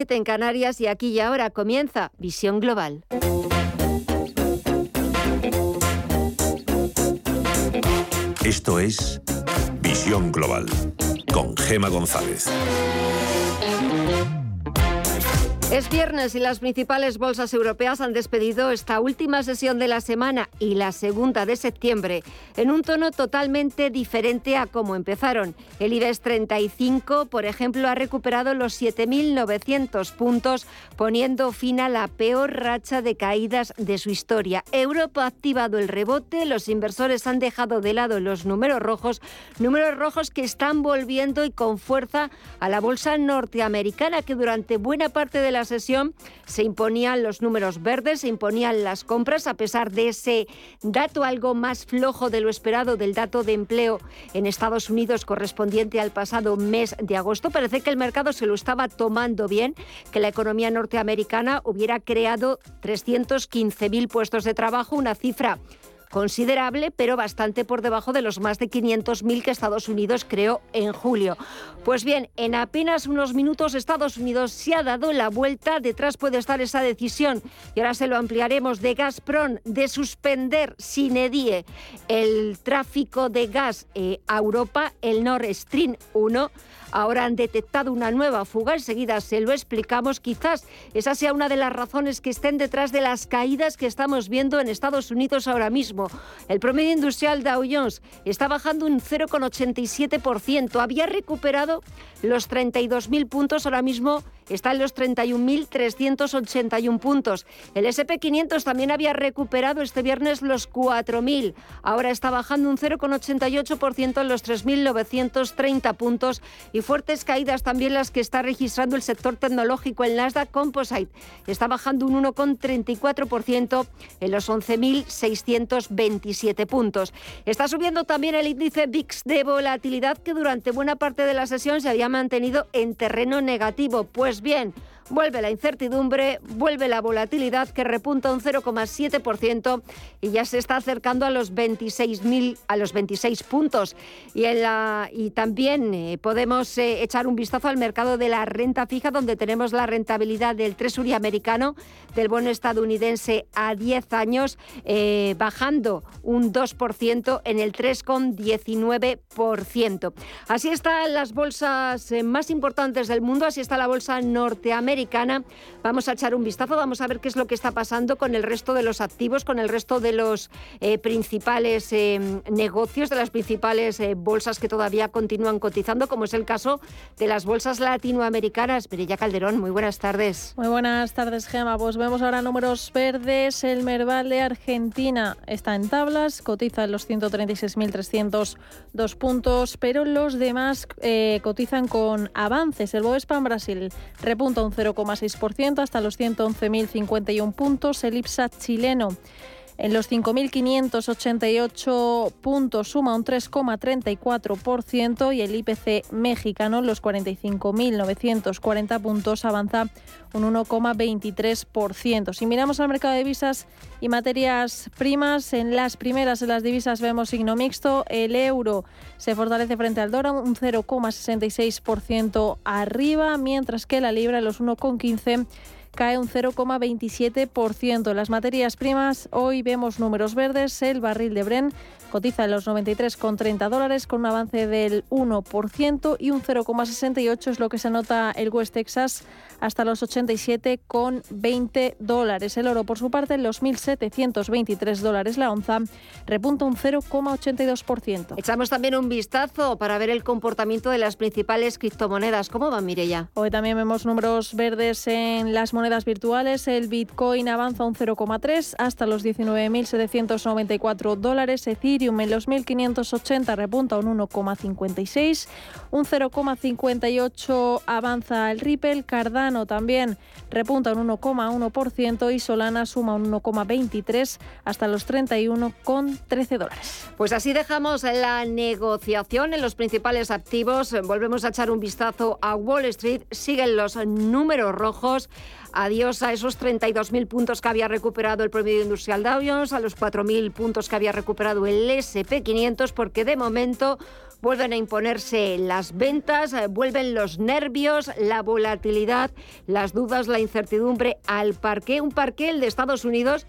en Canarias y aquí y ahora comienza Visión Global. Esto es Visión Global con Gema González. Es viernes y las principales bolsas europeas han despedido esta última sesión de la semana y la segunda de septiembre en un tono totalmente diferente a cómo empezaron. El IBEX 35, por ejemplo, ha recuperado los 7.900 puntos, poniendo fin a la peor racha de caídas de su historia. Europa ha activado el rebote, los inversores han dejado de lado los números rojos, números rojos que están volviendo y con fuerza a la bolsa norteamericana que durante buena parte de la sesión se imponían los números verdes, se imponían las compras a pesar de ese dato algo más flojo de lo esperado del dato de empleo en Estados Unidos correspondiente al pasado mes de agosto. Parece que el mercado se lo estaba tomando bien, que la economía norteamericana hubiera creado 315.000 puestos de trabajo, una cifra considerable, pero bastante por debajo de los más de 500.000 que Estados Unidos creó en julio. Pues bien, en apenas unos minutos Estados Unidos se ha dado la vuelta, detrás puede estar esa decisión, y ahora se lo ampliaremos, de Gazprom de suspender sin edie el tráfico de gas eh, a Europa, el Nord Stream 1 ahora han detectado una nueva fuga. Enseguida se lo explicamos. Quizás esa sea una de las razones que estén detrás de las caídas que estamos viendo en Estados Unidos ahora mismo. El promedio industrial Dow Jones está bajando un 0,87%. Había recuperado los 32.000 puntos ahora mismo está en los 31.381 puntos. El SP500 también había recuperado este viernes los 4.000. Ahora está bajando un 0,88% en los 3.930 puntos y fuertes caídas también las que está registrando el sector tecnológico. El Nasdaq Composite está bajando un 1,34% en los 11.627 puntos. Está subiendo también el índice VIX de volatilidad que durante buena parte de la sesión se había mantenido en terreno negativo. Pues bien, Vuelve la incertidumbre, vuelve la volatilidad que repunta un 0,7% y ya se está acercando a los 26.000 a los 26 puntos. Y, en la, y también eh, podemos eh, echar un vistazo al mercado de la renta fija donde tenemos la rentabilidad del Treasury americano, del bono estadounidense a 10 años eh, bajando un 2% en el 3,19%. Así están las bolsas más importantes del mundo, así está la bolsa norteamericana Vamos a echar un vistazo, vamos a ver qué es lo que está pasando con el resto de los activos, con el resto de los eh, principales eh, negocios, de las principales eh, bolsas que todavía continúan cotizando, como es el caso de las bolsas latinoamericanas. Perilla Calderón, muy buenas tardes. Muy buenas tardes, Gema. Pues vemos ahora números verdes. El Merval de Argentina está en tablas, cotiza en los 136.302 puntos, pero los demás cotizan con avances. El Bovespa Brasil repunta un 0 0,6% hasta los 111.051 puntos. El IPSA chileno en los 5.588 puntos suma un 3,34% y el IPC mexicano en los 45.940 puntos avanza un 1,23%. Si miramos al mercado de divisas y materias primas, en las primeras de las divisas vemos signo mixto. El euro se fortalece frente al dólar un 0,66% arriba, mientras que la libra en los 1,15% cae un 0,27%. Las materias primas, hoy vemos números verdes. El barril de Bren cotiza en los 93,30 dólares con un avance del 1% y un 0,68 es lo que se anota el West Texas hasta los 87,20 dólares. El oro, por su parte, en los 1.723 dólares la onza, repunta un 0,82%. Echamos también un vistazo para ver el comportamiento de las principales criptomonedas. ¿Cómo va, Mirella? Hoy también vemos números verdes en las monedas virtuales. El Bitcoin avanza un 0,3 hasta los 19.794 dólares. Ethereum en los 1.580 repunta un 1,56. Un 0,58 avanza el Ripple. Cardano también repunta un 1,1% y Solana suma un 1,23 hasta los 31,13 dólares. Pues así dejamos la negociación en los principales activos. Volvemos a echar un vistazo a Wall Street. Siguen los números rojos. Adiós a esos 32.000 puntos que había recuperado el promedio industrial Dow Jones, a los 4.000 puntos que había recuperado el SP500, porque de momento vuelven a imponerse las ventas, eh, vuelven los nervios, la volatilidad, las dudas, la incertidumbre al parque. Un parque, el de Estados Unidos,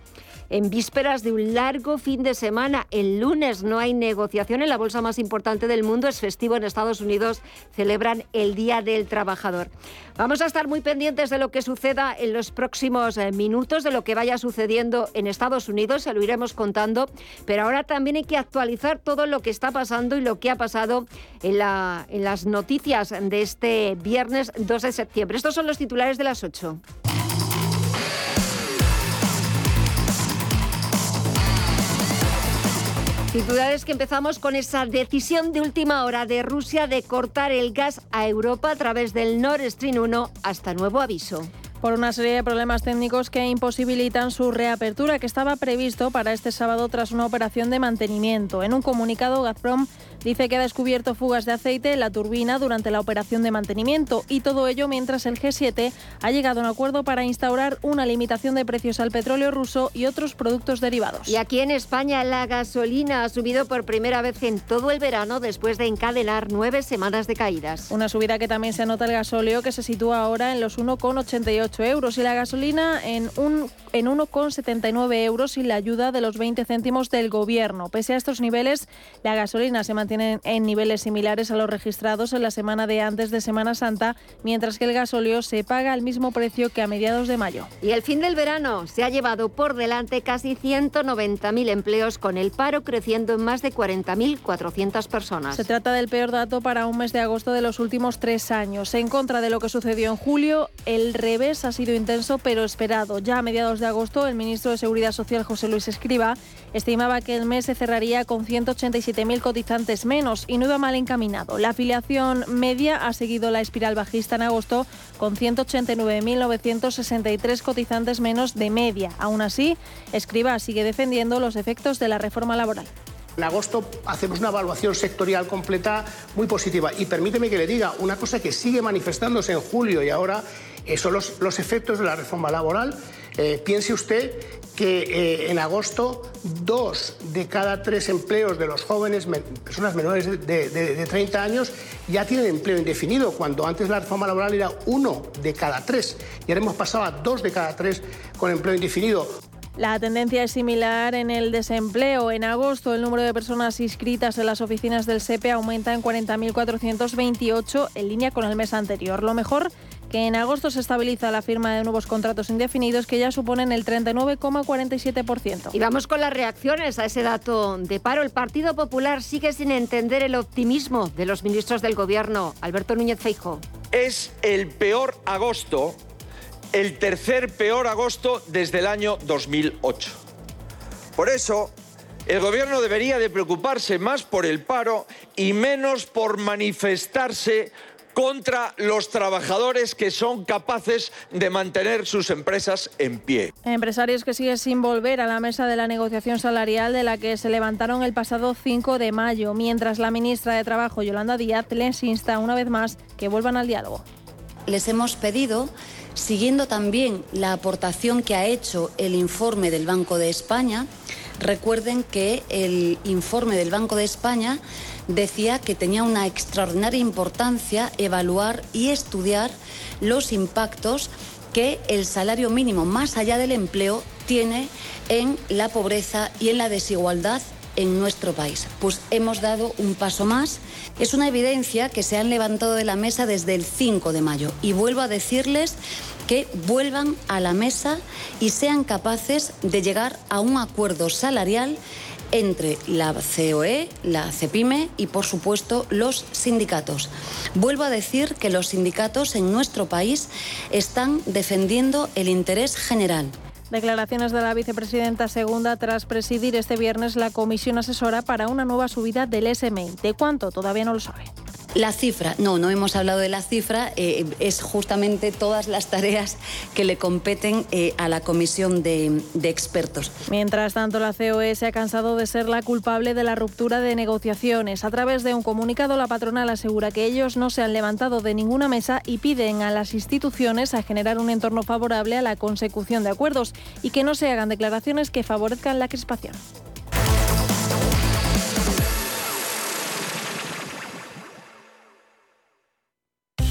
en vísperas de un largo fin de semana. El lunes no hay negociación en la bolsa más importante del mundo, es festivo en Estados Unidos, celebran el Día del Trabajador. Vamos a estar muy pendientes de lo que suceda en los próximos eh, minutos, de lo que vaya sucediendo en Estados Unidos, se lo iremos contando, pero ahora también hay que actualizar todo lo que está pasando y lo que ha pasado en, la, en las noticias de este viernes 2 de septiembre. Estos son los titulares de las 8. Titulares que empezamos con esa decisión de última hora de Rusia de cortar el gas a Europa a través del Nord Stream 1 hasta nuevo aviso por una serie de problemas técnicos que imposibilitan su reapertura, que estaba previsto para este sábado tras una operación de mantenimiento. En un comunicado, Gazprom Dice que ha descubierto fugas de aceite en la turbina durante la operación de mantenimiento y todo ello mientras el G7 ha llegado a un acuerdo para instaurar una limitación de precios al petróleo ruso y otros productos derivados. Y aquí en España la gasolina ha subido por primera vez en todo el verano después de encadenar nueve semanas de caídas. Una subida que también se nota el gasóleo que se sitúa ahora en los 1,88 euros y la gasolina en un en 1,79 euros sin la ayuda de los 20 céntimos del Gobierno. Pese a estos niveles, la gasolina se mantiene en niveles similares a los registrados en la semana de antes de Semana Santa, mientras que el gasóleo se paga al mismo precio que a mediados de mayo. Y el fin del verano se ha llevado por delante casi 190.000 empleos, con el paro creciendo en más de 40.400 personas. Se trata del peor dato para un mes de agosto de los últimos tres años. En contra de lo que sucedió en julio, el revés ha sido intenso pero esperado. Ya a mediados de agosto, el ministro de Seguridad Social, José Luis Escriba, estimaba que el mes se cerraría con 187.000 cotizantes menos y no iba mal encaminado. La afiliación media ha seguido la espiral bajista en agosto con 189.963 cotizantes menos de media. Aún así, Escriba sigue defendiendo los efectos de la reforma laboral. En agosto hacemos una evaluación sectorial completa muy positiva. Y permíteme que le diga una cosa que sigue manifestándose en julio y ahora eh, son los, los efectos de la reforma laboral eh, piense usted que eh, en agosto dos de cada tres empleos de los jóvenes, personas menores de, 30 años, ya tienen empleo indefinido, cuando antes la reforma laboral era uno de cada tres. Y ahora hemos pasado a dos de cada tres con empleo indefinido. La tendencia es similar en el desempleo. En agosto, el número de personas inscritas en las oficinas del SEPE aumenta en 40.428, en línea con el mes anterior. Lo mejor que en agosto se estabiliza la firma de nuevos contratos indefinidos que ya suponen el 39,47%. Y vamos con las reacciones a ese dato de paro. El Partido Popular sigue sin entender el optimismo de los ministros del Gobierno. Alberto Núñez Feijo. Es el peor agosto, el tercer peor agosto desde el año 2008. Por eso, el gobierno debería de preocuparse más por el paro y menos por manifestarse contra los trabajadores que son capaces de mantener sus empresas en pie. Empresarios que siguen sin volver a la mesa de la negociación salarial de la que se levantaron el pasado 5 de mayo, mientras la ministra de Trabajo, Yolanda Díaz, les insta una vez más que vuelvan al diálogo. Les hemos pedido siguiendo también la aportación que ha hecho el informe del Banco de España. Recuerden que el informe del Banco de España decía que tenía una extraordinaria importancia evaluar y estudiar los impactos que el salario mínimo, más allá del empleo, tiene en la pobreza y en la desigualdad en nuestro país. Pues hemos dado un paso más. Es una evidencia que se han levantado de la mesa desde el 5 de mayo. Y vuelvo a decirles que vuelvan a la mesa y sean capaces de llegar a un acuerdo salarial entre la COE, la CEPIME y, por supuesto, los sindicatos. Vuelvo a decir que los sindicatos en nuestro país están defendiendo el interés general. Declaraciones de la vicepresidenta segunda tras presidir este viernes la comisión asesora para una nueva subida del SMI. ¿De cuánto? Todavía no lo sabe. La cifra, no, no hemos hablado de la cifra, eh, es justamente todas las tareas que le competen eh, a la comisión de, de, expertos. Mientras tanto, la COE se ha cansado de ser la culpable de la ruptura de negociaciones. A través de un comunicado, la patronal asegura que ellos no se han levantado de ninguna mesa y piden a las instituciones a generar un entorno favorable a la consecución de acuerdos y que no se hagan declaraciones que favorezcan la crispación.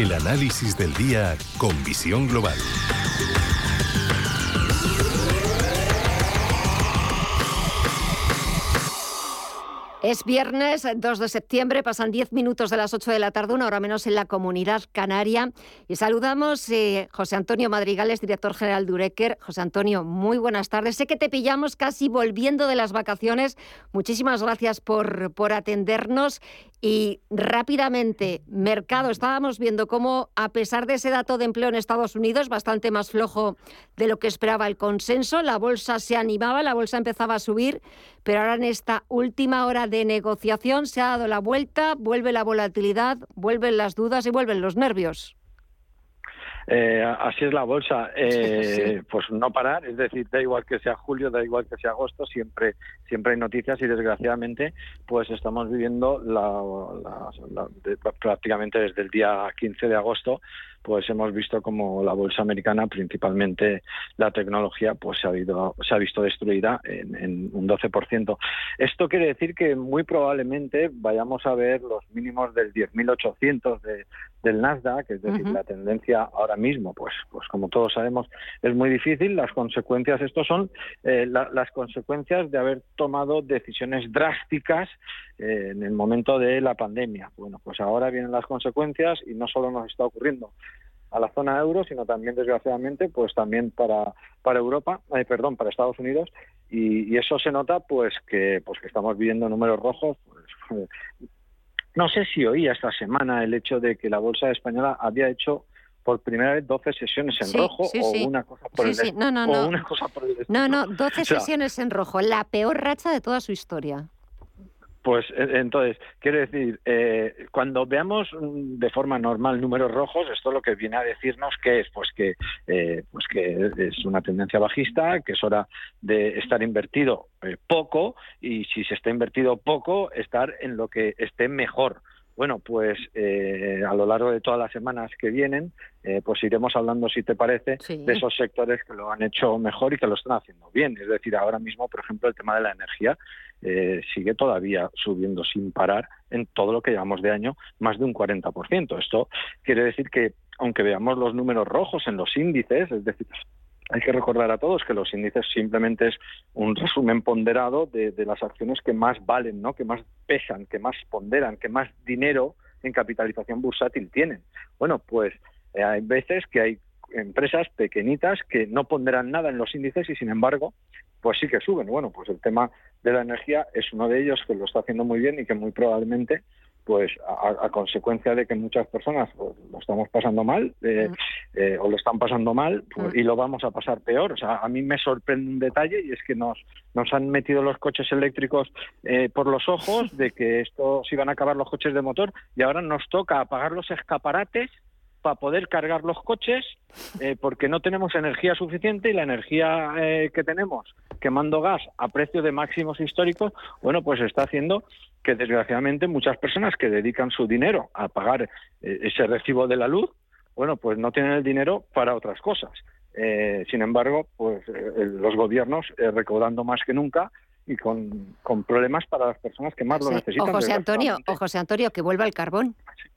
El análisis del día con visión global. Es viernes 2 de septiembre, pasan 10 minutos de las 8 de la tarde, una hora menos en la comunidad canaria. Y saludamos a eh, José Antonio Madrigales, director general de Ureker. José Antonio, muy buenas tardes. Sé que te pillamos casi volviendo de las vacaciones. Muchísimas gracias por, por atendernos. Y rápidamente, mercado, estábamos viendo cómo, a pesar de ese dato de empleo en Estados Unidos, bastante más flojo de lo que esperaba el consenso, la bolsa se animaba, la bolsa empezaba a subir, pero ahora en esta última hora de negociación se ha dado la vuelta, vuelve la volatilidad, vuelven las dudas y vuelven los nervios. Eh, así es la bolsa, eh, pues no parar, es decir, da igual que sea julio, da igual que sea agosto, siempre siempre hay noticias y desgraciadamente pues estamos viviendo la, prácticamente desde el día 15 de agosto pues hemos visto como la bolsa americana, principalmente la tecnología, pues se ha, habido, se ha visto destruida en, un 12%. Esto quiere decir que muy probablemente vayamos a ver los mínimos del 10.800 de, del Nasdaq, es decir, la tendencia ahora mismo, pues, pues como todos sabemos, es muy difícil. Las consecuencias, estos son eh, las consecuencias de haber tomado decisiones drásticas eh, en el momento de la pandemia. Bueno, pues ahora vienen las consecuencias y no solo nos está ocurriendo a la zona euro, sino también desgraciadamente, pues también para para Europa, eh, perdón, para Estados Unidos y, eso se nota, pues que pues que estamos viendo números rojos. Pues, no sé si oía esta semana el hecho de que la bolsa española había hecho por primera vez 12 sesiones en rojo o una cosa por el no, no, no. No, no, 12 sesiones en rojo, la peor racha de toda su historia. Pues e, entonces, quiero decir, eh, cuando veamos mm, de forma normal números rojos, esto lo que viene a decirnos que es, pues que, eh, pues que es una tendencia bajista, que es hora de estar invertido eh, poco y si se está invertido poco, estar en lo que esté mejor. Bueno, pues eh, a lo largo de todas las semanas que vienen, eh, pues iremos hablando, si te parece, de esos sectores que lo han hecho mejor y que lo están haciendo bien. Es decir, ahora mismo, por ejemplo, el tema de la energía eh, sigue todavía subiendo sin parar en todo lo que llevamos de año, más de un 40%. Esto quiere decir que, aunque veamos los números rojos en los índices, es decir, hay que recordar a todos que los índices simplemente es un resumen ponderado de, las acciones que más valen, ¿no? que más pesan, que más ponderan, que más dinero en capitalización bursátil tienen. Bueno, pues eh, hay veces que hay empresas pequeñitas que no ponderan nada en los índices y sin embargo, pues sí que suben. Bueno, pues el tema de la energía es uno de ellos que lo está haciendo muy bien y que muy probablemente pues a, consecuencia de que muchas personas pues, lo estamos pasando mal eh, eh, o lo están pasando mal pues, y lo vamos a pasar peor. O sea, a mí me sorprende un detalle y es que nos, nos han metido los coches eléctricos eh, por los ojos de que esto se iban a acabar los coches de motor y ahora nos toca apagar los escaparates para poder cargar los coches porque no tenemos energía suficiente y la energía que tenemos quemando gas a precio de máximos históricos, bueno, pues está haciendo que desgraciadamente muchas personas que dedican su dinero a pagar eh, ese recibo de la luz, bueno, pues no tienen el dinero para otras cosas. Eh, sin embargo, pues eh, los gobiernos recaudando más que nunca y con, problemas para las personas que más lo necesitan. O José Antonio, o José Antonio, que vuelva el carbón. Sí,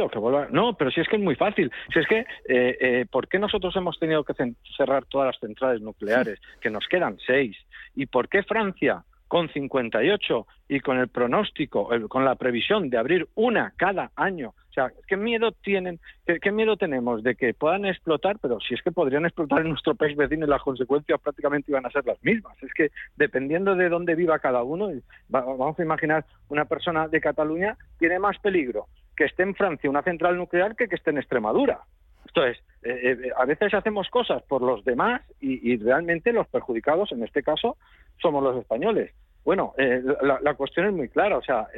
o que vuelva. No, pero si es que es muy fácil. Si es que, eh, ¿por qué nosotros hemos tenido que cerrar todas las centrales nucleares? Que nos quedan seis. ¿Y por qué Francia, con 58 y con el pronóstico, con la previsión de abrir una cada año. O sea, ¿qué miedo tienen, qué, miedo tenemos de que puedan explotar? Pero si es que podrían explotar en nuestro país vecino y las consecuencias prácticamente iban a ser las mismas. Es que dependiendo de dónde viva cada uno, vamos a imaginar una persona de Cataluña tiene más peligro que esté en Francia una central nuclear que que esté en Extremadura. Entonces, eh, eh, a veces hacemos cosas por los demás y, realmente los perjudicados, en este caso, somos los españoles. Bueno, eh, la, cuestión es muy clara. O sea,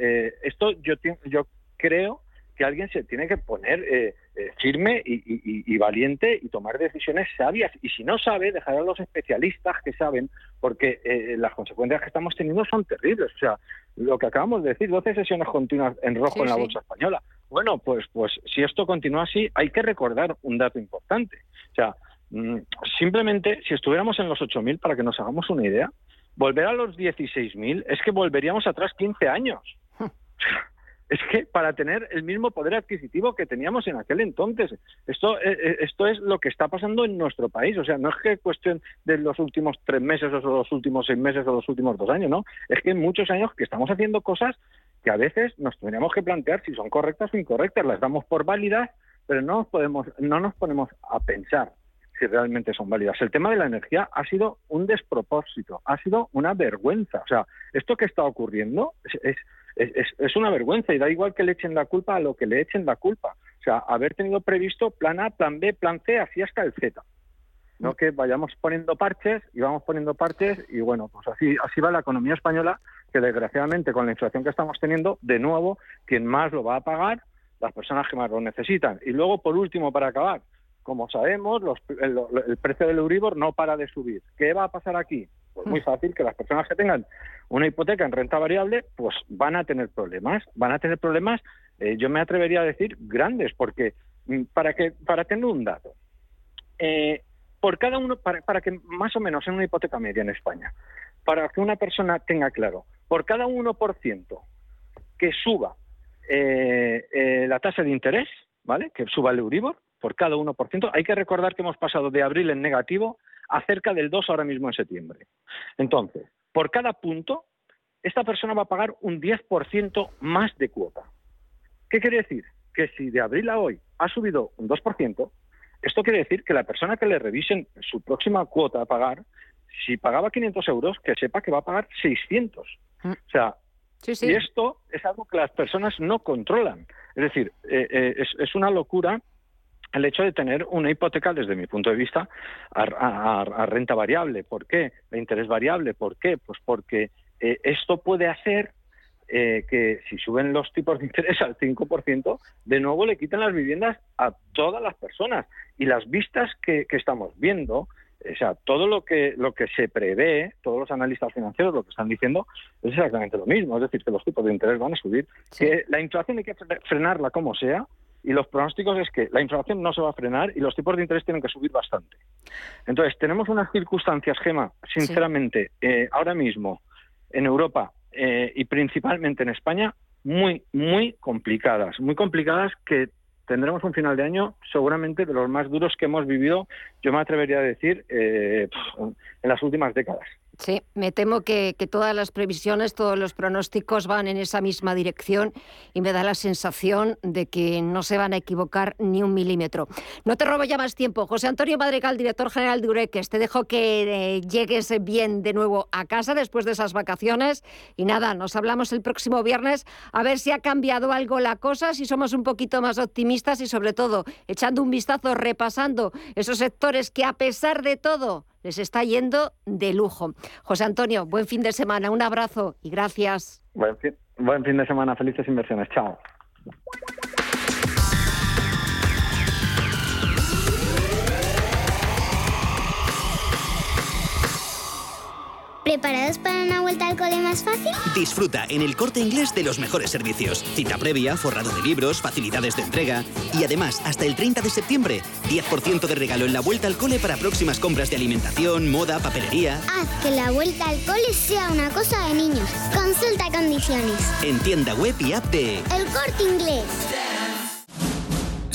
esto yo, yo creo que alguien se tiene que poner firme y, valiente y tomar decisiones sabias. Y si no sabe, dejar a los especialistas que saben, porque las consecuencias que estamos teniendo son terribles. O sea, lo que acabamos de decir, 12 sesiones continuas en rojo en la bolsa española. Bueno, pues, pues si esto continúa así, hay que recordar un dato importante. O sea, mm, simplemente si estuviéramos en los 8.000, para que nos hagamos una idea, volver a los 16.000 es que volveríamos atrás 15 años. Es que para tener el mismo poder adquisitivo que teníamos en aquel entonces. Esto, eh, eh, esto es lo que está pasando en nuestro país. O sea, no es que cuestión de los últimos tres meses o los últimos seis meses o los últimos dos años, ¿no? Es que en muchos años que estamos haciendo cosas que a veces nos tendríamos que plantear si son correctas o incorrectas. Las damos por válidas, pero no nos, podemos, no nos ponemos a pensar si realmente son válidas. El tema de la energía ha sido un despropósito, ha sido una vergüenza. O sea, esto que está ocurriendo es, una vergüenza y da igual que le echen la culpa a lo que le echen la culpa. O sea, haber tenido previsto plan A, plan B, plan C, así hasta el Z. No que vayamos poniendo parches y vamos poniendo parches y bueno, pues así, así va la economía española, que desgraciadamente con la inflación que estamos teniendo, de nuevo, quien más lo va a pagar, las personas que más lo necesitan. Y luego, por último, para acabar, como sabemos, el, el, precio del Euribor no para de subir. ¿Qué va a pasar aquí? Pues muy fácil que las personas que tengan una hipoteca en renta variable, pues van a tener problemas, van a tener problemas, eh, yo me atrevería a decir grandes, porque mm, para que para tener un dato, eh, por cada uno, para, que más o menos en una hipoteca media en España, para que una persona tenga claro, por cada 1% que suba eh, la tasa de interés, ¿vale? Que suba el Euribor, por cada 1%, hay que recordar que hemos pasado de abril en negativo a cerca del 2 ahora mismo en septiembre. Entonces, por cada punto, esta persona va a pagar un 10% más de cuota. ¿Qué quiere decir? Que si de abril a hoy ha subido un 2%, esto quiere decir que la persona que le revisen su próxima cuota a pagar, si pagaba 500 euros, que sepa que va a pagar 600. Mm. O sea, y esto es algo que las personas no controlan. Es decir, eh, eh, es, una locura el hecho de tener una hipoteca, desde mi punto de vista, a, renta variable. ¿Por qué? A interés variable. ¿Por qué? Pues porque eh, esto puede hacer eh, que si suben los tipos de interés al 5%, de nuevo le quitan las viviendas a todas las personas. Y las vistas que, estamos viendo, o sea, todo lo que, lo que se prevé, todos los analistas financieros lo que están diciendo es exactamente lo mismo. Es decir, que los tipos de interés van a subir, que la inflación hay que frenarla como sea, y los pronósticos es que la inflación no se va a frenar y los tipos de interés tienen que subir bastante. Entonces, tenemos unas circunstancias, Gema, sinceramente, eh, ahora mismo en Europa eh, y principalmente en España, muy, muy complicadas, muy complicadas que tendremos un final de año seguramente de los más duros que hemos vivido, yo me atrevería a decir, eh, en las últimas décadas. Sí, me temo que, todas las previsiones, todos los pronósticos van en esa misma dirección y me da la sensación de que no se van a equivocar ni un milímetro. No te robo ya más tiempo. José Antonio Madrigal, director general de Ureques, te dejo que eh, llegues bien de nuevo a casa después de esas vacaciones y nada, nos hablamos el próximo viernes a ver si ha cambiado algo la cosa, si somos un poquito más optimistas y sobre todo echando un vistazo, repasando esos sectores que a pesar de todo les está yendo de lujo. José Antonio, buen fin de semana, un abrazo y gracias. Buen fin, buen fin de semana, felices inversiones, chao. ¿Preparados para una vuelta al cole más fácil? Disfruta en el corte inglés de los mejores servicios. Cita previa, forrado de libros, facilidades de entrega. Y además, hasta el 30 de septiembre, 10% de regalo en la vuelta al cole para próximas compras de alimentación, moda, papelería. Haz que la vuelta al cole sea una cosa de niños. Consulta condiciones. En tienda web y app de El corte inglés.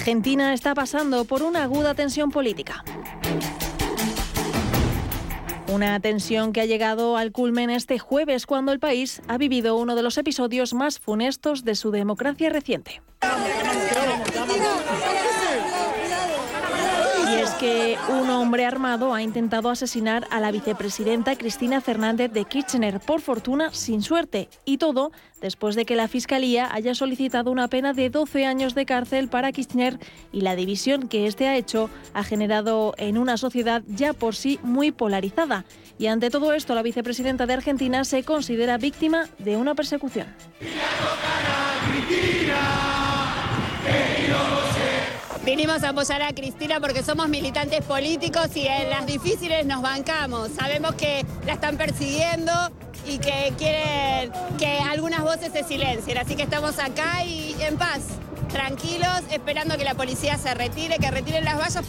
Argentina está pasando por una aguda tensión política. Una tensión que ha llegado al culmen este jueves cuando el país ha vivido uno de los episodios más funestos de su democracia reciente. Que un hombre armado ha intentado asesinar a la vicepresidenta Cristina Fernández de Kirchner, por fortuna sin suerte, y todo después de que la Fiscalía haya solicitado una pena de 12 años de cárcel para Kirchner y la división que este ha hecho ha generado en una sociedad ya por sí muy polarizada. Y ante todo esto, la vicepresidenta de Argentina se considera víctima de una persecución. Vinimos a apoyar a Cristina porque somos militantes políticos y en las difíciles nos bancamos. Sabemos que la están persiguiendo y que quieren que algunas voces se silencien. Así que estamos acá y en paz, tranquilos, esperando que la policía se retire, que retiren las vallas.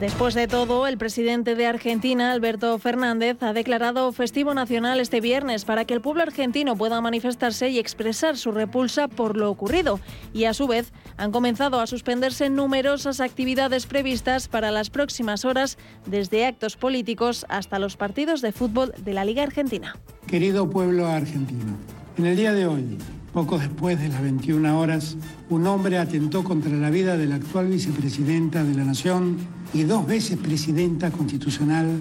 Después de todo, el presidente de Argentina, Alberto Fernández, ha declarado festivo nacional este viernes para que el pueblo argentino pueda manifestarse y expresar su repulsa por lo ocurrido. Y a su vez, han comenzado a suspenderse numerosas actividades previstas para las próximas horas, desde actos políticos hasta los partidos de fútbol de la Liga Argentina. Querido pueblo argentino, en el día de hoy poco después de las 21 horas, un hombre atentó contra la vida de la actual vicepresidenta de la Nación y dos veces presidenta constitucional,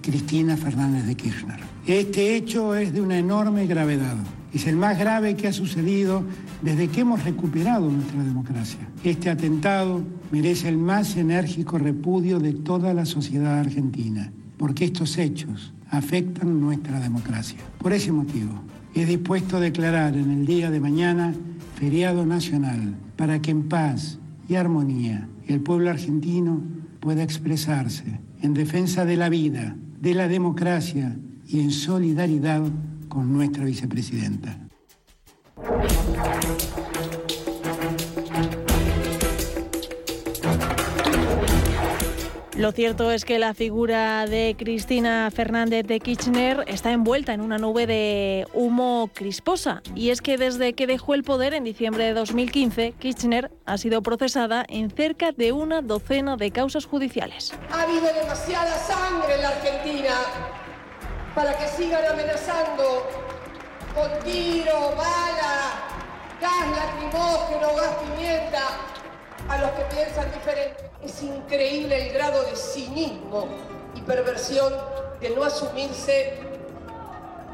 Cristina Fernández de Kirchner. Este hecho es de una enorme gravedad. Es el más grave que ha sucedido desde que hemos recuperado nuestra democracia. Este atentado merece el más enérgico repudio de toda la sociedad argentina, porque estos hechos afectan nuestra democracia. Por ese motivo, he dispuesto a declarar en el día de mañana feriado nacional para que en paz y armonía el pueblo argentino pueda expresarse en defensa de la vida, de la democracia y en solidaridad con nuestra vicepresidenta. Lo cierto es que la figura de Cristina Fernández de Kirchner está envuelta en una nube de humo crisposa. Y es que desde que dejó el poder en diciembre de 2015, Kirchner ha sido procesada en cerca de una docena de causas judiciales. Ha habido demasiada sangre en la Argentina para que sigan amenazando con tiro, bala, gas lacrimógeno, gas pimienta a los que piensan diferente. Es increíble el grado de cinismo y perversión de no asumirse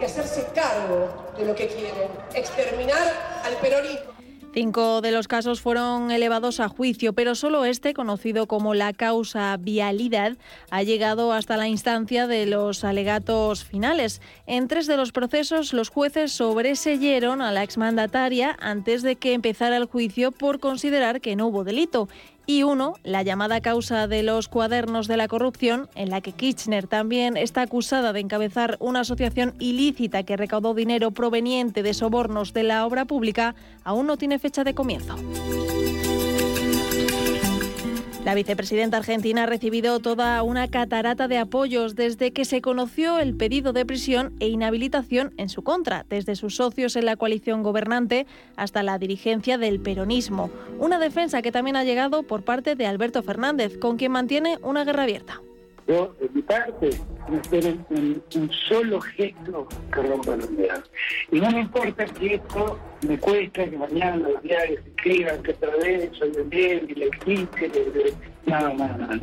y hacerse cargo de lo que quieren, exterminar al peronismo. Cinco de los casos fueron elevados a juicio, pero solo este, conocido como la causa vialidad, ha llegado hasta la instancia de los alegatos finales. En tres de los procesos, los jueces sobreseyeron a la exmandataria antes de que empezara el juicio por considerar que no hubo delito y uno, la llamada causa de los cuadernos de la corrupción, en la que Kirchner también está acusada de encabezar una asociación ilícita que recaudó dinero proveniente de sobornos de la obra pública, aún no tiene fecha de comienzo. La vicepresidenta argentina ha recibido toda una catarata de apoyos desde que se conoció el pedido de prisión e inhabilitación en su contra, desde sus socios en la coalición gobernante hasta la dirigencia del peronismo. Una defensa que también ha llegado por parte de Alberto Fernández, con quien mantiene una guerra abierta. Yo, de mi parte, no espero un, solo gesto que rompa la unidad. Y no me importa que esto Me cuesta que mañana los diarios escriban que otra vez soy el bien, y le existe, no, no, no,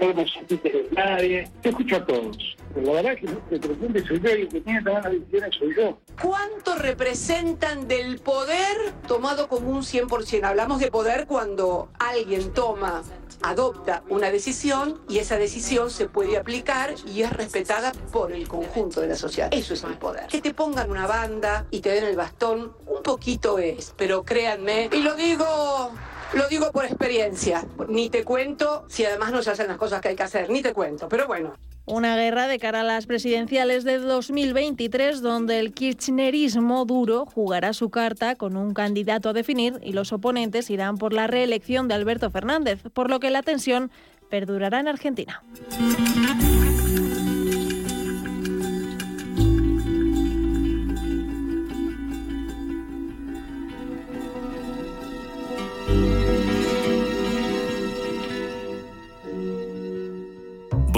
no, no sentiste de nadie, te escucho a todos. Pero la verdad que el presidente soy yo y el que tiene tomar las decisiones soy yo. ¿Cuánto representan del poder tomado como un 100%? Hablamos de poder cuando alguien toma adopta una decisión y esa decisión se puede aplicar y es respetada por el conjunto de la sociedad. Eso es el poder. Que te pongan una banda y te den el bastón, un poquito es, pero créanme, y lo digo lo digo por experiencia. Ni te cuento si además no se hacen las cosas que hay que hacer, ni te cuento. Pero bueno, una guerra de cara a las presidenciales de 2023 donde el kirchnerismo duro jugará su carta con un candidato a definir y los oponentes irán por la reelección de Alberto Fernández, por lo que la tensión perdurará en Argentina.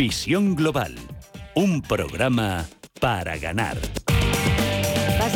Visión Global, un programa para ganar.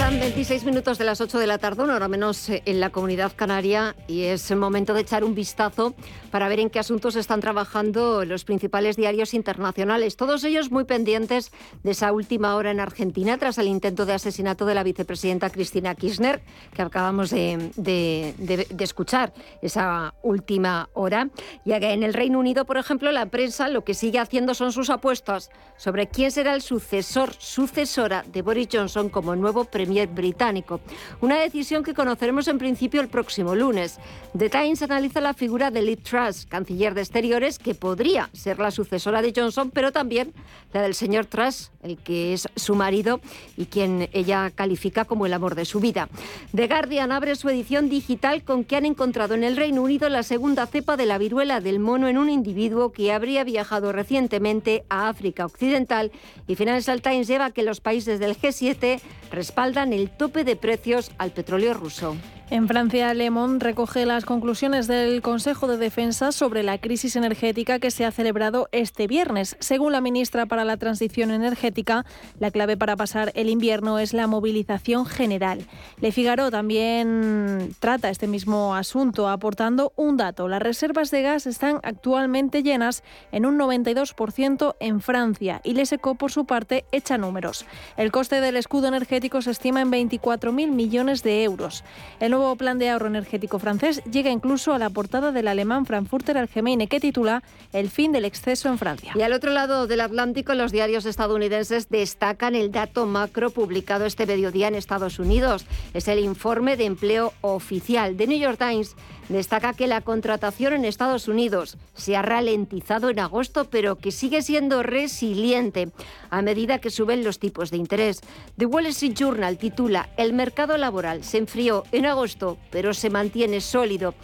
Pasan 26 minutos de las 8 de la tarde, una hora menos eh, en la comunidad canaria, y es el momento de echar un vistazo para ver en qué asuntos están trabajando los principales diarios internacionales. Todos ellos muy pendientes de esa última hora en Argentina tras el intento de asesinato de la vicepresidenta Cristina Kirchner, que acabamos de, escuchar, esa última hora. Y en el Reino Unido, por ejemplo, la prensa lo que sigue haciendo son sus apuestas sobre quién será el sucesor, sucesora de Boris Johnson como nuevo Premier británico. Una decisión que conoceremos en principio el próximo lunes. The Times analiza la figura de Liz Truss, canciller de Exteriores, que podría ser la sucesora de Johnson, pero también la del señor Truss, el que es su marido y quien ella califica como el amor de su vida. The Guardian abre su edición digital con que han encontrado en el Reino Unido la segunda cepa de la viruela del mono en un individuo que habría viajado recientemente a África Occidental y Financial Times lleva que los países del G7 respaldan el tope de precios al petróleo ruso. En Francia, Le Monde recoge las conclusiones del Consejo de Defensa sobre la crisis energética que se ha celebrado este viernes. Según la ministra para la Transición Energética, la clave para pasar el invierno es la movilización general. Le Figaro también trata este mismo asunto, aportando un dato. Las reservas de gas están actualmente llenas en un 92% en Francia y Les Eco, por su parte, echa números. El coste del escudo energético se estima en 24.000 millones de euros. El nuevo plan de ahorro energético francés llega incluso a la portada del alemán Frankfurter Allgemeine, que titula El fin del exceso en Francia. Y al otro lado del Atlántico, los diarios estadounidenses destacan el dato macro publicado este mediodía en Estados Unidos. Es el informe de empleo oficial. de New York Times destaca que la contratación en Estados Unidos se ha ralentizado en agosto, pero que sigue siendo resiliente a medida que suben los tipos de interés. The Wall Street Journal titula El mercado laboral se enfrió en agosto pero se mantiene sólido.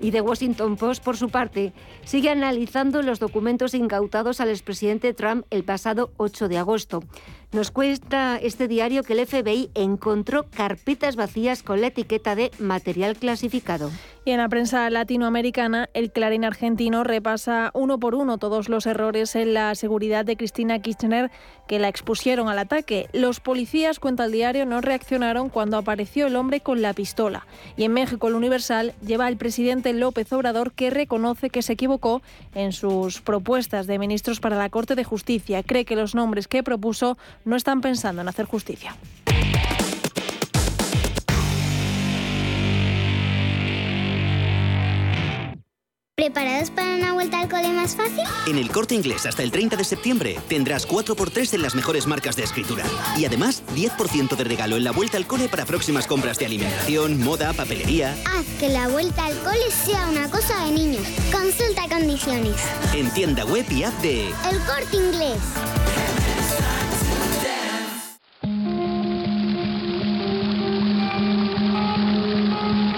Y The Washington Post, por su parte, sigue analizando los documentos incautados al expresidente Trump el pasado 8 de agosto. Nos cuesta este diario que el FBI encontró carpetas vacías con la etiqueta de material clasificado. Y en la prensa latinoamericana, el Clarín argentino repasa uno por uno todos los errores en la seguridad de Cristina Kirchner que la expusieron al ataque. Los policías, cuenta el diario, no reaccionaron cuando apareció el hombre con la pistola. Y en México, el Universal lleva al presidente López Obrador que reconoce que se equivocó en sus propuestas de ministros para la Corte de Justicia. Cree que los nombres que propuso no están pensando en hacer justicia. ¿Preparados para una vuelta al cole más fácil? En el corte inglés hasta el 30 de septiembre tendrás 4x3 en las mejores marcas de escritura. Y además, 10% de regalo en la vuelta al cole para próximas compras de alimentación, moda, papelería. Haz que la vuelta al cole sea una cosa de niños. Consulta condiciones. En tienda web y app de El corte inglés.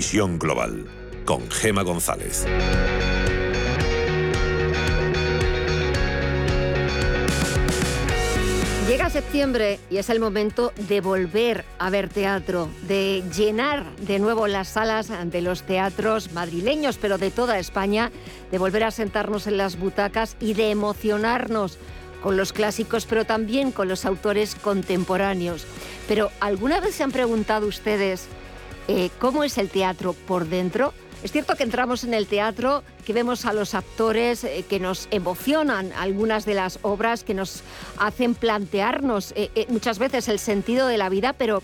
Visión Global con Gema González. Llega septiembre y es el momento de volver a ver teatro, de llenar de nuevo las salas de los teatros madrileños, pero de toda España, de volver a sentarnos en las butacas y de emocionarnos con los clásicos, pero también con los autores contemporáneos. Pero ¿alguna vez se han preguntado ustedes eh, cómo es el teatro por dentro? Es cierto que entramos en el teatro, que vemos a los actores eh, que nos emocionan algunas de las obras, que nos hacen plantearnos eh, muchas veces el sentido de la vida, pero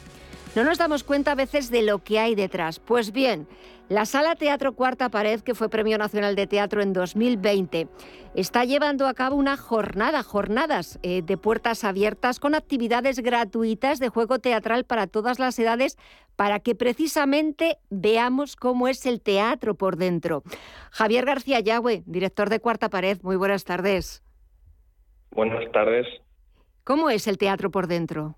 no nos damos cuenta a veces de lo que hay detrás. Pues bien, la Sala Teatro Cuarta Pared, que fue Premio Nacional de Teatro en 2020, está llevando a cabo una jornada, jornadas eh, de puertas abiertas con actividades gratuitas de juego teatral para todas las edades, para que precisamente veamos cómo es el teatro por dentro. Javier García Yagüe, director de Cuarta Pared, muy buenas tardes. Buenas tardes. ¿Cómo es el teatro por dentro?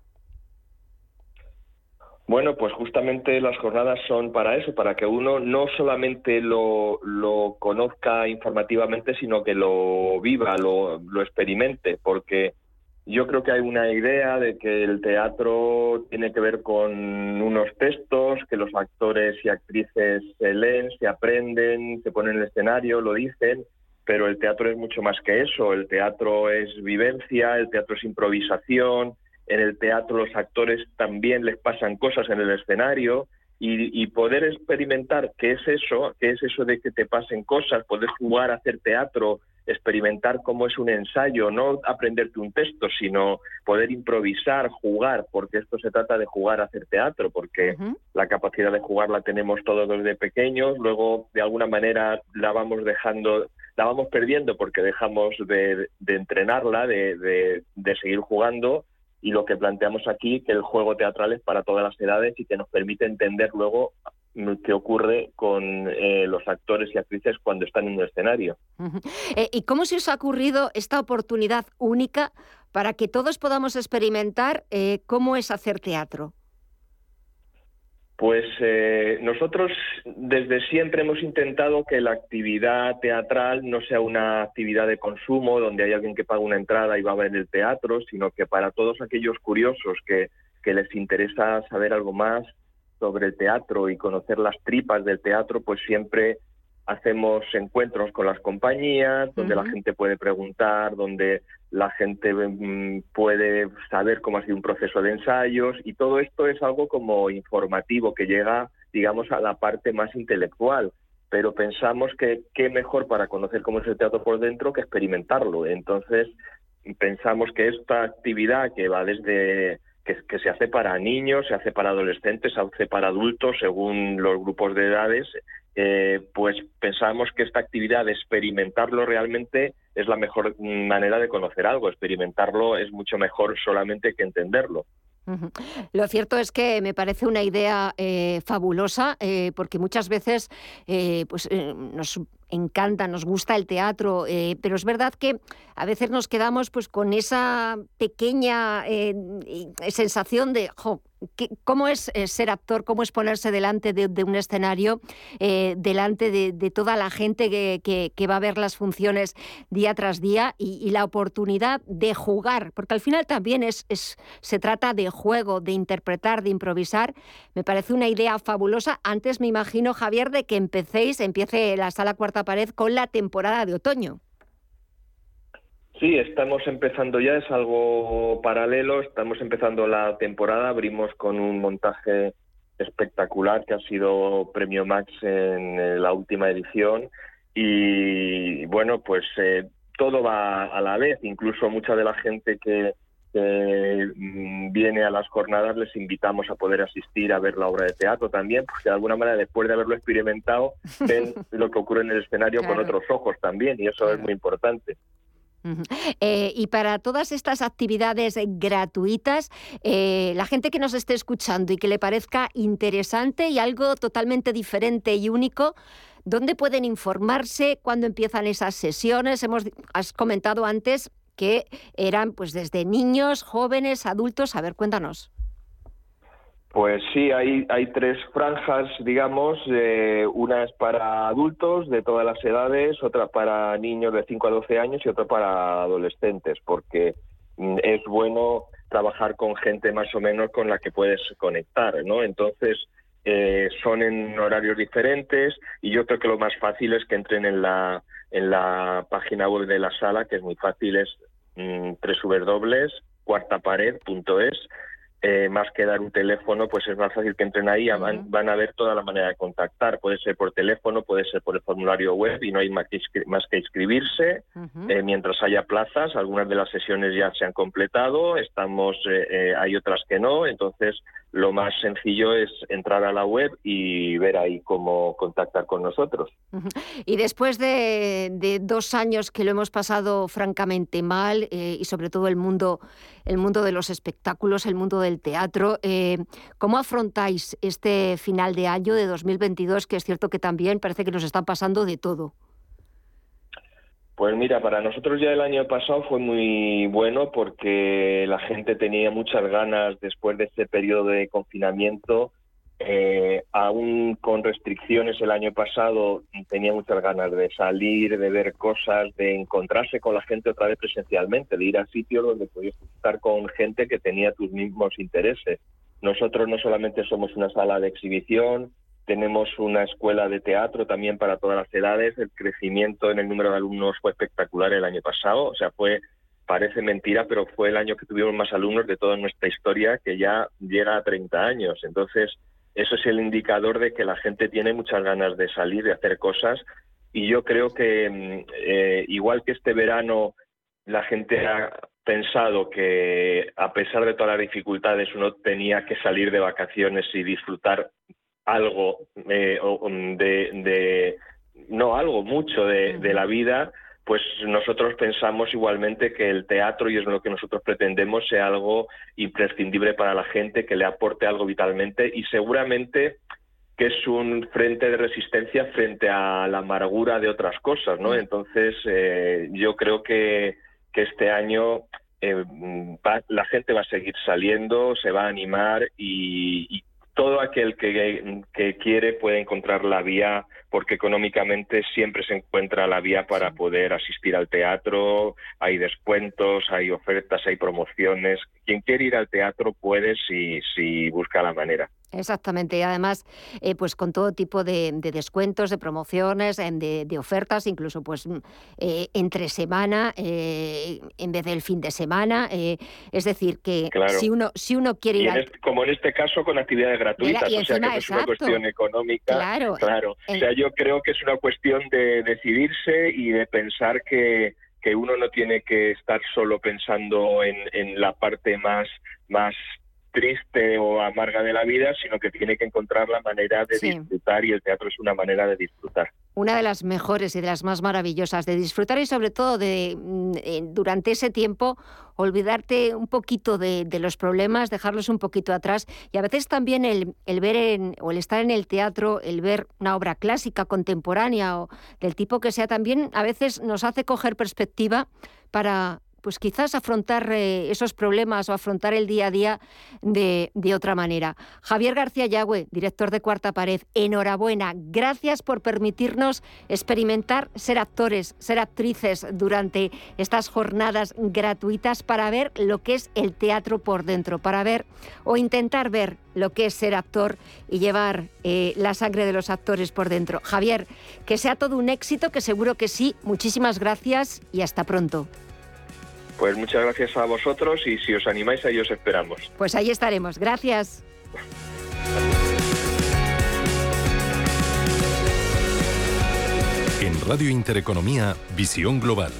Bueno, pues justamente las jornadas son para eso, para que uno no solamente lo, lo conozca informativamente, sino que lo viva, lo, lo, experimente, porque yo creo que hay una idea de que el teatro tiene que ver con unos textos, que los actores y actrices se leen, se aprenden, se ponen en el escenario, lo dicen, pero el teatro es mucho más que eso, el teatro es vivencia, el teatro es improvisación, en el teatro los actores también les pasan cosas en el escenario y, y, poder experimentar qué es eso, qué es eso de que te pasen cosas, poder jugar a hacer teatro, experimentar cómo es un ensayo, no aprenderte un texto, sino poder improvisar, jugar, porque esto se trata de jugar a hacer teatro, porque uh -huh. la capacidad de jugar la tenemos todos desde pequeños, luego de alguna manera la vamos dejando, la vamos perdiendo porque dejamos de, de entrenarla, de, de, de seguir jugando y lo que planteamos aquí, que el juego teatral es para todas las edades y que nos permite entender luego qué ocurre con eh, los actores y actrices cuando están en un escenario. Eh, ¿Y cómo se os ha ocurrido esta oportunidad única para que todos podamos experimentar eh, cómo es hacer teatro? Pues eh, nosotros desde siempre hemos intentado que la actividad teatral no sea una actividad de consumo donde hay alguien que paga una entrada y va a ver el teatro, sino que para todos aquellos curiosos que, que les interesa saber algo más sobre el teatro y conocer las tripas del teatro, pues siempre hacemos encuentros con las compañías, donde uh -huh. la gente puede preguntar, donde la gente um, puede saber cómo ha sido un proceso de ensayos y todo esto es algo como informativo que llega, digamos, a la parte más intelectual. Pero pensamos que qué mejor para conocer cómo es el teatro por dentro que experimentarlo. Entonces pensamos que esta actividad que va desde que, que, se hace para niños, se hace para adolescentes, se hace para adultos, según los grupos de edades, eh, pues pensamos que esta actividad de experimentarlo realmente es la mejor manera de conocer algo. Experimentarlo es mucho mejor solamente que entenderlo. Lo cierto es que me parece una idea eh, fabulosa eh, porque muchas veces pues, nos encanta, nos gusta el teatro, eh, pero es verdad que a veces nos quedamos pues con esa pequeña eh, sensación de, ¿Cómo es eh, ser actor? ¿Cómo es ponerse delante de, un escenario, eh, delante de, toda la gente que, va a ver las funciones día tras día y, la oportunidad de jugar? Porque al final también es, se trata de juego, de interpretar, de improvisar. Me parece una idea fabulosa. Antes me imagino, Javier, de que empecéis, empiece la sala cuarta pared con la temporada de otoño. Sí, estamos empezando ya, es algo paralelo, estamos empezando la temporada, abrimos con un montaje espectacular que ha sido Premio Max en eh, la última edición y bueno, pues eh, todo va a la vez, incluso mucha de la gente que, mm, viene a las jornadas les invitamos a poder asistir a ver la obra de teatro también, porque de alguna manera después de haberlo experimentado ven lo que ocurre en el escenario con otros ojos también y eso es muy importante. Eh, y para todas estas actividades gratuitas, eh, la gente que nos esté escuchando y que le parezca interesante y algo totalmente diferente y único, ¿dónde pueden informarse? ¿Cuándo empiezan esas sesiones? Hemos, has comentado antes que eran pues desde niños, jóvenes, adultos. A ver, cuéntanos. Pues sí, hay, hay tres franjas, digamos. una es para adultos de todas las edades, otra para niños de 5 a 12 años y otra para adolescentes, porque mm, es bueno trabajar con gente más o menos con la que puedes conectar, ¿no? Entonces, eh, son en horarios diferentes y yo creo que lo más fácil es que entren en la, en la página web de la sala, que es muy fácil, es www.cuartapared.es eh, más que dar un teléfono, pues es más fácil que entren ahí, van, van, a ver toda la manera de contactar. Puede ser por teléfono, puede ser por el formulario web y no hay más que, más que inscribirse. Eh, mientras haya plazas, algunas de las sesiones ya se han completado, estamos, eh, hay otras que no, entonces lo más sencillo es entrar a la web y ver ahí cómo contactar con nosotros. Y después de, dos años que lo hemos pasado francamente mal eh, y sobre todo el mundo, el mundo de los espectáculos, el mundo del teatro, eh, ¿cómo afrontáis este final de año de 2022 que es cierto que también parece que nos están pasando de todo? Pues mira, para nosotros ya el año pasado fue muy bueno porque la gente tenía muchas ganas después de ese periodo de confinamiento, eh, aún con restricciones el año pasado, tenía muchas ganas de salir, de ver cosas, de encontrarse con la gente otra vez presencialmente, de ir a sitios donde podías estar con gente que tenía tus mismos intereses. Nosotros no solamente somos una sala de exhibición, tenemos una escuela de teatro también para todas las edades. El crecimiento en el número de alumnos fue espectacular el año pasado. O sea, fue, parece mentira, pero fue el año que tuvimos más alumnos de toda nuestra historia, que ya llega a 30 años. Entonces, eso es el indicador de que la gente tiene muchas ganas de salir, de hacer cosas. Y yo creo que, mm, eh, igual que este verano, la gente ha pensado que a pesar de todas las dificultades uno tenía que salir de vacaciones y disfrutar algo eh, de, no algo, mucho de, la vida, pues nosotros pensamos igualmente que el teatro, y es lo que nosotros pretendemos, sea algo imprescindible para la gente, que le aporte algo vitalmente y seguramente que es un frente de resistencia frente a la amargura de otras cosas, ¿no? Entonces, eh, yo creo que, que este año eh, la gente va a seguir saliendo, se va a animar y todo aquel que, que, quiere puede encontrar la vía porque económicamente siempre se encuentra la vía para poder asistir al teatro, hay descuentos, hay ofertas, hay promociones. Quien quiere ir al teatro puede si, si busca la manera. Exactamente, y además, eh, pues con todo tipo de, descuentos, de promociones, de, ofertas, incluso pues mm, eh, entre semana, eh, en vez del fin de semana. es decir, que si uno si uno quiere ir este, como en este caso con actividades gratuitas, o sea que no es una cuestión económica. Claro, claro. O sea, yo creo que es una cuestión de decidirse y de pensar que que uno no tiene que estar solo pensando en, en la parte más más triste o amarga de la vida, sino que tiene que encontrar la manera de disfrutar y el teatro es una manera de disfrutar. Una de las mejores y de las más maravillosas de disfrutar y sobre todo de mm, eh, durante ese tiempo olvidarte un poquito de, los problemas, dejarlos un poquito atrás y a veces también el, el ver en, o el estar en el teatro, el ver una obra clásica, contemporánea o del tipo que sea, también a veces nos hace coger perspectiva para pues quizás afrontar eh, esos problemas o afrontar el día a día de, otra manera. Javier García Yagüe, director de Cuarta Pared, enhorabuena. Gracias por permitirnos experimentar ser actores, ser actrices durante estas jornadas gratuitas para ver lo que es el teatro por dentro, para ver o intentar ver lo que es ser actor y llevar eh, la sangre de los actores por dentro. Javier, que sea todo un éxito, que seguro que sí. Muchísimas gracias y hasta pronto. Pues muchas gracias a vosotros y si os animáis ahí os esperamos. Pues ahí estaremos. Gracias. En Radio Intereconomía, Visión Global.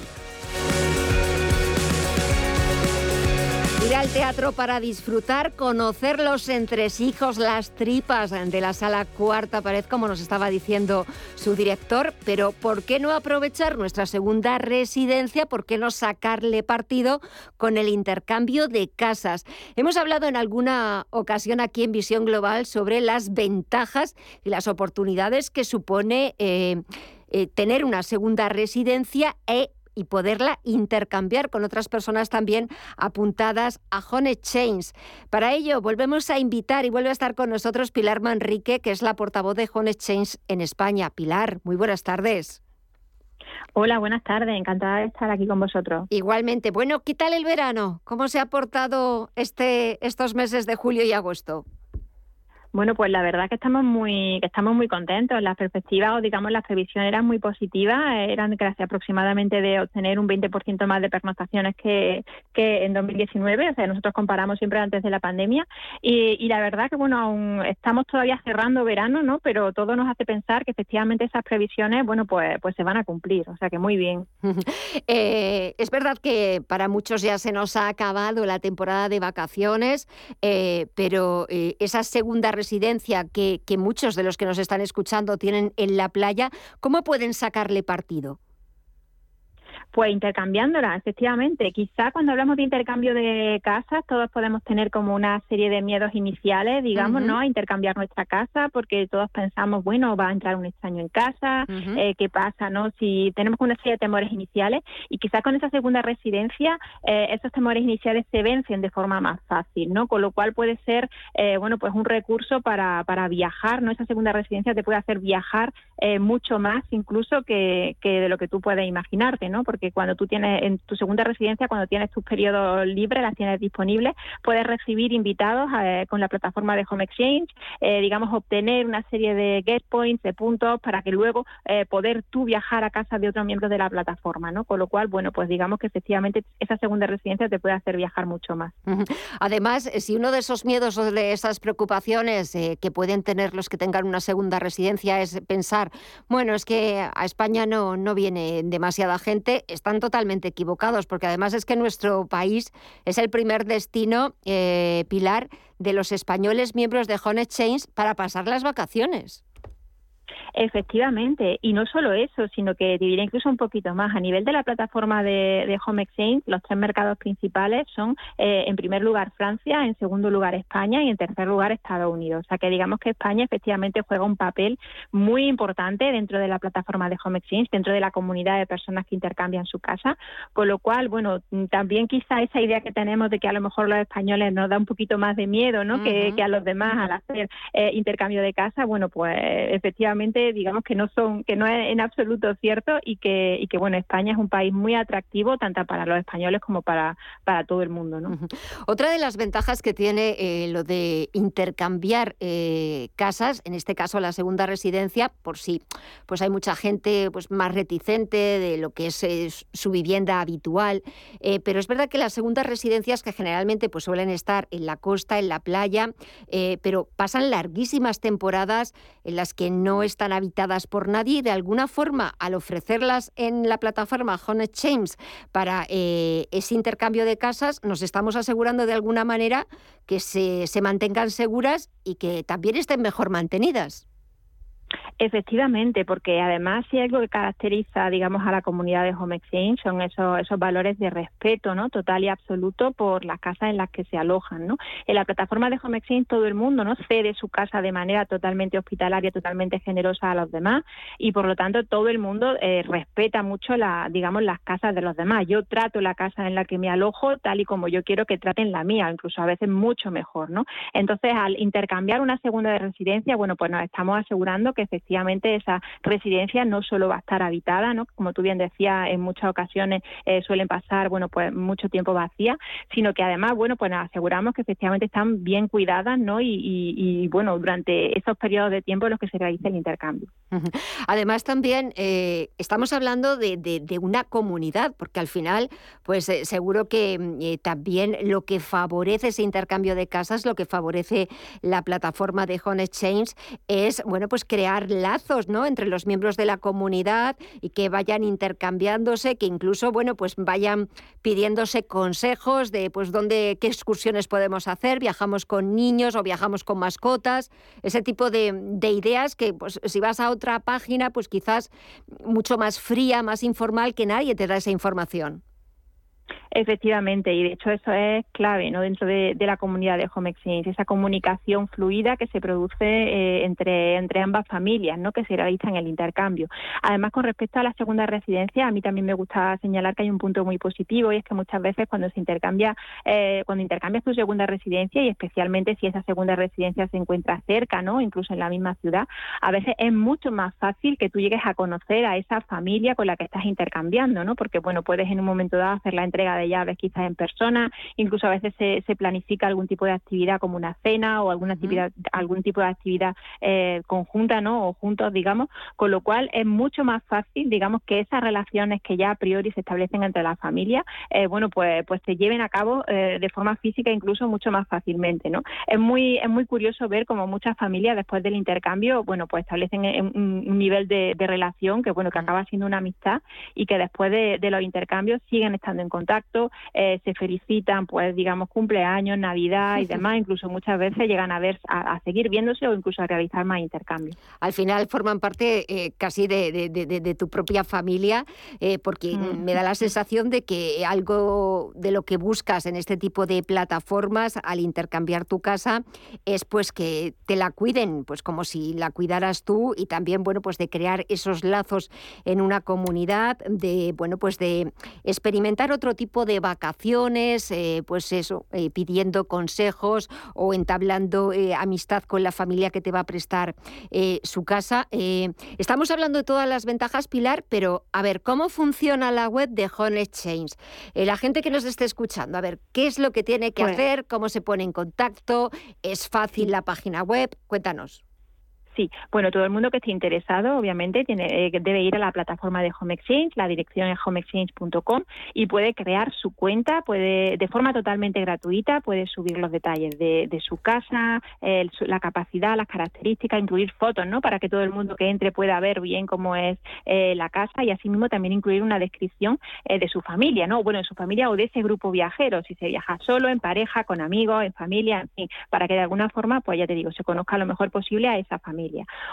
Al teatro para disfrutar, conocer los entresijos, las tripas de la sala cuarta pared, como nos estaba diciendo su director, pero ¿por qué no aprovechar nuestra segunda residencia? ¿Por qué no sacarle partido con el intercambio de casas? Hemos hablado en alguna ocasión aquí en Visión Global sobre las ventajas y las oportunidades que supone eh, eh, tener una segunda residencia e y poderla intercambiar con otras personas también apuntadas a Home Exchange. Para ello, volvemos a invitar y vuelve a estar con nosotros Pilar Manrique, que es la portavoz de Home Exchange en España. Pilar, muy buenas tardes. Hola, buenas tardes. Encantada de estar aquí con vosotros. Igualmente. Bueno, ¿qué tal el verano? ¿Cómo se ha portado este, estos meses de julio y agosto? Bueno, pues la verdad que estamos muy que estamos muy contentos. Las perspectivas o digamos las previsiones eran muy positivas, eran casi aproximadamente de obtener un 20% más de pernoctaciones que, que en 2019, o sea, nosotros comparamos siempre antes de la pandemia y, y la verdad que bueno, aún estamos todavía cerrando verano, ¿no? Pero todo nos hace pensar que efectivamente esas previsiones, bueno, pues pues se van a cumplir, o sea, que muy bien. eh, es verdad que para muchos ya se nos ha acabado la temporada de vacaciones, eh, pero eh, esa segunda residencia que, que muchos de los que nos están escuchando tienen en la playa, ¿cómo pueden sacarle partido? Pues intercambiándola, efectivamente. Quizá cuando hablamos de intercambio de casas, todos podemos tener como una serie de miedos iniciales, digamos, ¿no? A intercambiar nuestra casa, porque todos pensamos, bueno, va a entrar un extraño en casa, eh, ¿qué pasa, no? Si tenemos una serie de temores iniciales, y quizá con esa segunda residencia, eh, esos temores iniciales se vencen de forma más fácil, ¿no? Con lo cual puede ser, eh, bueno, pues un recurso para, para viajar, ¿no? Esa segunda residencia te puede hacer viajar mucho más incluso que, que de lo que tú puedes imaginarte, ¿no? Porque que cuando tú tienes en tu segunda residencia, cuando tienes tus periodos libres, las tienes disponibles, puedes recibir invitados eh, con la plataforma de Home Exchange, eh, digamos, obtener una serie de get points, de puntos, para que luego eh, poder tú viajar a casa de otro miembro de la plataforma, ¿no? Con lo cual, bueno, pues digamos que efectivamente esa segunda residencia te puede hacer viajar mucho más. Además, si uno de esos miedos o de esas preocupaciones que pueden tener los que tengan una segunda residencia es pensar, bueno, es que a España no, no viene demasiada gente, están totalmente equivocados, porque además es que nuestro país es el primer destino, eh, Pilar, de los españoles miembros de Home Exchange para pasar las vacaciones. Efectivamente, y no solo eso, sino que diría incluso un poquito más. A nivel de la plataforma de, Home Exchange, los tres mercados principales son, eh, en primer lugar, Francia, en segundo lugar, España y en tercer lugar, Estados Unidos. O sea que digamos que España efectivamente juega un papel muy importante dentro de la plataforma de Home Exchange, dentro de la comunidad de personas que intercambian su casa, con lo cual, bueno, también quizá esa idea que tenemos de que a lo mejor los españoles nos da un poquito más de miedo, ¿no? que, a los demás al hacer eh, intercambio de casa, bueno, pues efectivamente digamos que no son, que no es en absoluto cierto y que, y que bueno, España es un país muy atractivo tanto para los españoles como para, para todo el mundo. ¿no? Otra de las ventajas que tiene eh, lo de intercambiar eh, casas, en este caso la segunda residencia, por si pues hay mucha gente pues más reticente de lo que es, su vivienda habitual, eh, pero es verdad que las segundas residencias que generalmente pues suelen estar en la costa, en la playa, pero pasan larguísimas temporadas en las que no están habitadas por nadie y de alguna forma al ofrecerlas en la plataforma Home Exchange para eh, ese intercambio de casas nos estamos asegurando de alguna manera que se, se mantengan seguras y que también estén mejor mantenidas. Efectivamente, porque además si algo que caracteriza, digamos, a la comunidad de Home Exchange son esos, esos valores de respeto, ¿no? Total y absoluto por las casas en las que se alojan, ¿no? En la plataforma de Home Exchange todo el mundo, ¿no? Cede su casa de manera totalmente hospitalaria, totalmente generosa a los demás y por lo tanto todo el mundo eh, respeta mucho, la, digamos, las casas de los demás. Yo trato la casa en la que me alojo tal y como yo quiero que traten la mía, incluso a veces mucho mejor, ¿no? Entonces, al intercambiar una segunda de residencia, bueno, pues nos estamos asegurando que efectivamente esa residencia no solo va a estar habitada, ¿no? como tú bien decías, en muchas ocasiones eh, suelen pasar bueno pues mucho tiempo vacía, sino que además bueno pues aseguramos que efectivamente están bien cuidadas ¿no? y, bueno durante esos periodos de tiempo en los que se realiza el intercambio. Además también eh, estamos hablando de, una comunidad, porque al final pues eh, seguro que mm, también lo que favorece ese intercambio de casas, lo que favorece la plataforma de Home Exchange es bueno pues crear lazos ¿no? entre los miembros de la comunidad y que vayan intercambiándose, que incluso bueno, pues vayan pidiéndose consejos de pues dónde, qué excursiones podemos hacer, viajamos con niños o viajamos con mascotas, ese tipo de, de ideas que pues, si vas a otra página, pues quizás mucho más fría, más informal, que nadie te da esa información. Efectivamente, y de hecho eso es clave ¿no? dentro de, la comunidad de Home Exchange, esa comunicación fluida que se produce eh, entre, entre ambas familias, ¿no? que se realiza en el intercambio. Además, con respecto a la segunda residencia, a mí también me gusta señalar que hay un punto muy positivo y es que muchas veces cuando se intercambia, eh, cuando intercambias tu segunda residencia y especialmente si esa segunda residencia se encuentra cerca, ¿no? incluso en la misma ciudad, a veces es mucho más fácil que tú llegues a conocer a esa familia con la que estás intercambiando, ¿no? porque bueno, puedes en un momento dado hacer la entrega de llaves quizás en persona, incluso a veces se, se planifica algún tipo de actividad como una cena o alguna actividad, algún tipo de actividad eh, conjunta, ¿no? O juntos, digamos, con lo cual es mucho más fácil, digamos, que esas relaciones que ya a priori se establecen entre las familias, eh, bueno, pues, pues se lleven a cabo eh, de forma física incluso mucho más fácilmente, ¿no? Es muy, es muy curioso ver cómo muchas familias después del intercambio, bueno, pues establecen un, nivel de, relación que, bueno, que acaba siendo una amistad y que después de, de los intercambios siguen estando en contacto eh, se felicitan, pues digamos, cumpleaños, Navidad y demás, incluso muchas veces llegan a ver, a, seguir viéndose o incluso a realizar más intercambios. Al final forman parte eh, casi de, tu propia familia, eh, porque mm. me da la sensación de que algo de lo que buscas en este tipo de plataformas al intercambiar tu casa es pues que te la cuiden, pues como si la cuidaras tú y también, bueno, pues de crear esos lazos en una comunidad, de, bueno, pues de experimentar otro tipo de vacaciones, eh, pues eso, eh, pidiendo consejos o entablando eh, amistad con la familia que te va a prestar su casa. estamos hablando de todas las ventajas, Pilar, pero a ver, ¿cómo funciona la web de Home Exchange? la gente que nos esté escuchando, a ver, ¿qué es lo que tiene que hacer? ¿Cómo se pone en contacto? ¿Es fácil la página web? Cuéntanos. Sí, bueno, todo el mundo que esté interesado, obviamente, tiene, eh, debe ir a la plataforma de Home Exchange, la dirección es homeexchange.com y puede crear su cuenta, puede de forma totalmente gratuita, puede subir los detalles de, su casa, la capacidad, las características, incluir fotos, ¿no? Para que todo el mundo que entre pueda ver bien cómo es eh, la casa y asimismo también incluir una descripción eh, de su familia, ¿no? Bueno, de su familia o de ese grupo viajero, si se viaja solo, en pareja, con amigos, en familia, en fin, para que de alguna forma, pues ya te digo, se conozca lo mejor posible a esa familia.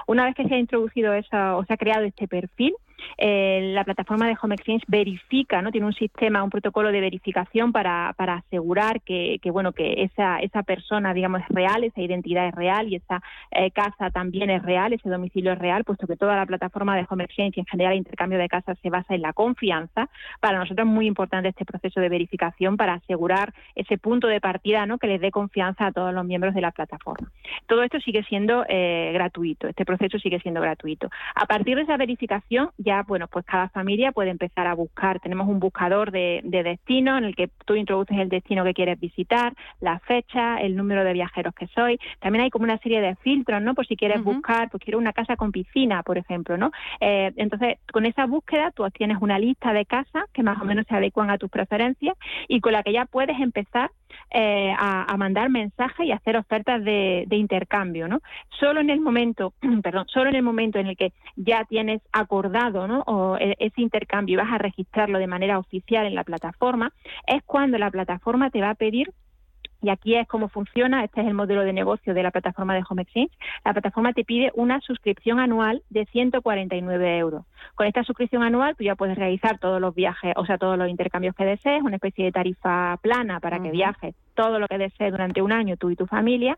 Una vez que se ha introducido eso, o se ha creado este perfil, eh, la plataforma de Home Exchange verifica, ¿no? Tiene un sistema, un protocolo de verificación para, asegurar que, que, bueno, que esa, esa persona, digamos, es real, esa identidad es real y esa eh, casa también es real, ese domicilio es real, puesto que toda la plataforma de Home Exchange y en general el intercambio de casas se basa en la confianza. Para nosotros es muy importante este proceso de verificación para asegurar ese punto de partida, ¿no? Que les dé confianza a todos los miembros de la plataforma. Todo esto sigue siendo eh, gratuito, este proceso sigue siendo gratuito. A partir de esa verificación ya bueno, pues cada familia puede empezar a buscar. Tenemos un buscador de, destino en el que tú introduces el destino que quieres visitar, la fecha, el número de viajeros que soy. También hay como una serie de filtros, ¿no? Por si quieres buscar, pues quiero una casa con piscina, por ejemplo, ¿no? Eh, entonces, con esa búsqueda tú tienes una lista de casas que más o menos se adecuan a tus preferencias y con la que ya puedes empezar eh, a, mandar mensajes y hacer ofertas de, intercambio, ¿no? Solo en el momento, perdón, solo en el momento en el que ya tienes acordado. O e, ese intercambio y vas a registrarlo de manera oficial en la plataforma, es cuando la plataforma te va a pedir y aquí es cómo funciona, este es el modelo de negocio de la plataforma de Home Exchange, la plataforma te pide una suscripción anual de 149 euros. Con esta suscripción anual tú ya puedes realizar todos los viajes, o sea, todos los intercambios que desees, una especie de tarifa plana para que viajes todo lo que desees durante un año tú y tu familia.